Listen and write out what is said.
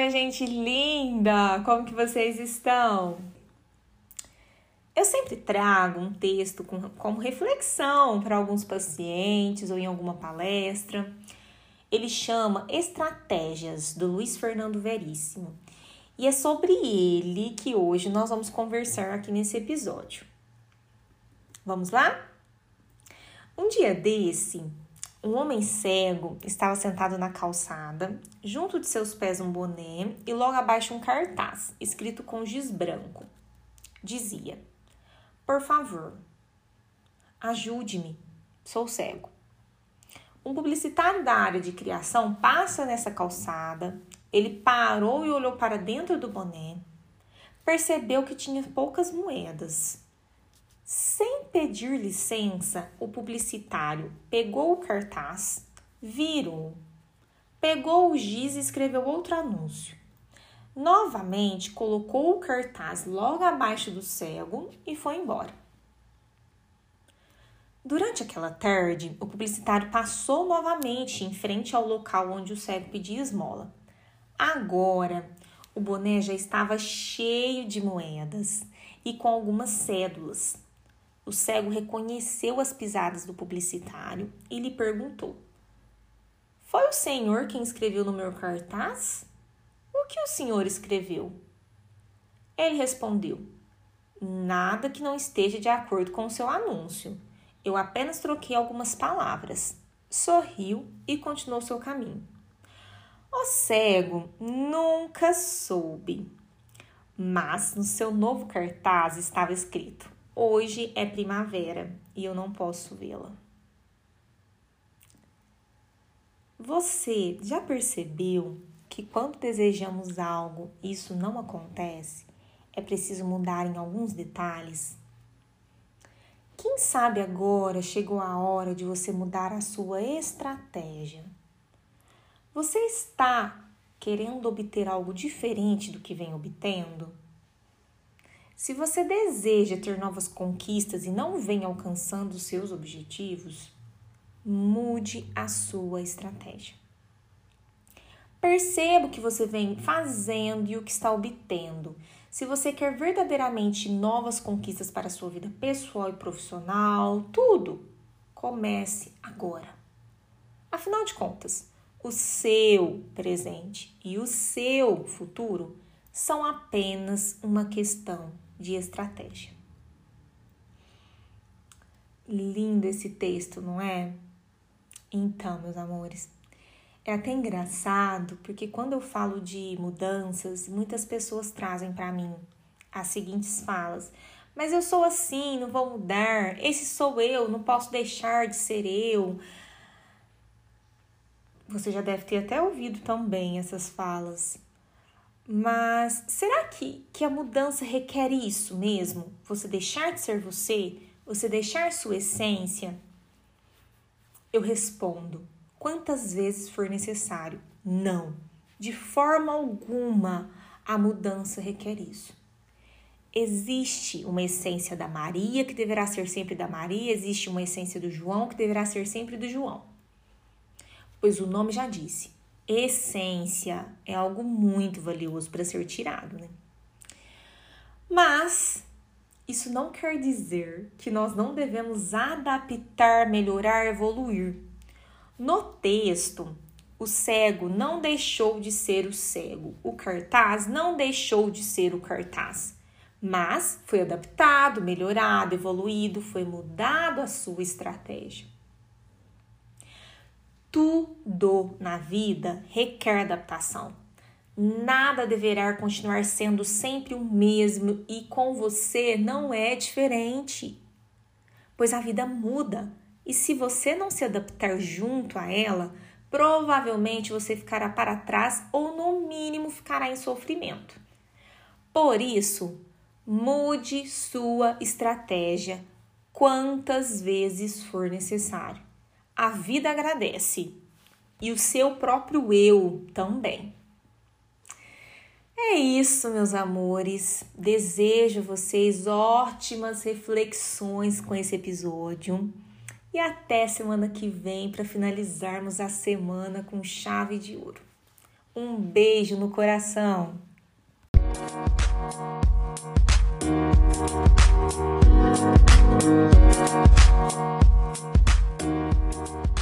minha gente linda! Como que vocês estão? Eu sempre trago um texto com, como reflexão para alguns pacientes ou em alguma palestra. Ele chama Estratégias, do Luiz Fernando Veríssimo. E é sobre ele que hoje nós vamos conversar aqui nesse episódio. Vamos lá? Um dia desse, um homem cego estava sentado na calçada, junto de seus pés um boné e logo abaixo um cartaz, escrito com giz branco. Dizia: Por favor, ajude-me, sou cego. Um publicitário da área de criação passa nessa calçada, ele parou e olhou para dentro do boné, percebeu que tinha poucas moedas sem pedir licença, o publicitário pegou o cartaz, virou, pegou o giz e escreveu outro anúncio. Novamente colocou o cartaz logo abaixo do cego e foi embora. Durante aquela tarde, o publicitário passou novamente em frente ao local onde o cego pedia esmola. Agora, o boné já estava cheio de moedas e com algumas cédulas. O cego reconheceu as pisadas do publicitário e lhe perguntou: Foi o senhor quem escreveu no meu cartaz? O que o senhor escreveu? Ele respondeu: Nada que não esteja de acordo com o seu anúncio. Eu apenas troquei algumas palavras. Sorriu e continuou seu caminho. O cego nunca soube, mas no seu novo cartaz estava escrito: Hoje é primavera e eu não posso vê-la. Você já percebeu que quando desejamos algo isso não acontece, é preciso mudar em alguns detalhes? Quem sabe agora chegou a hora de você mudar a sua estratégia? Você está querendo obter algo diferente do que vem obtendo? Se você deseja ter novas conquistas e não vem alcançando seus objetivos, mude a sua estratégia. Perceba o que você vem fazendo e o que está obtendo. Se você quer verdadeiramente novas conquistas para a sua vida pessoal e profissional, tudo, comece agora. Afinal de contas, o seu presente e o seu futuro são apenas uma questão de estratégia. Lindo esse texto, não é? Então, meus amores, é até engraçado porque quando eu falo de mudanças, muitas pessoas trazem para mim as seguintes falas: Mas eu sou assim, não vou mudar, esse sou eu, não posso deixar de ser eu. Você já deve ter até ouvido também essas falas. Mas será que, que a mudança requer isso mesmo? Você deixar de ser você? Você deixar sua essência? Eu respondo: quantas vezes for necessário? Não. De forma alguma a mudança requer isso. Existe uma essência da Maria que deverá ser sempre da Maria, existe uma essência do João que deverá ser sempre do João. Pois o nome já disse: essência é algo muito valioso para ser tirado, né? Mas isso não quer dizer que nós não devemos adaptar, melhorar, evoluir. No texto, o cego não deixou de ser o cego, o cartaz não deixou de ser o cartaz, mas foi adaptado, melhorado, evoluído, foi mudado a sua estratégia. Tudo na vida requer adaptação. Nada deverá continuar sendo sempre o mesmo e com você não é diferente. Pois a vida muda e se você não se adaptar junto a ela, provavelmente você ficará para trás ou, no mínimo, ficará em sofrimento. Por isso, mude sua estratégia quantas vezes for necessário a vida agradece e o seu próprio eu também. É isso, meus amores. Desejo vocês ótimas reflexões com esse episódio. E até semana que vem para finalizarmos a semana com chave de ouro. Um beijo no coração. Thank you.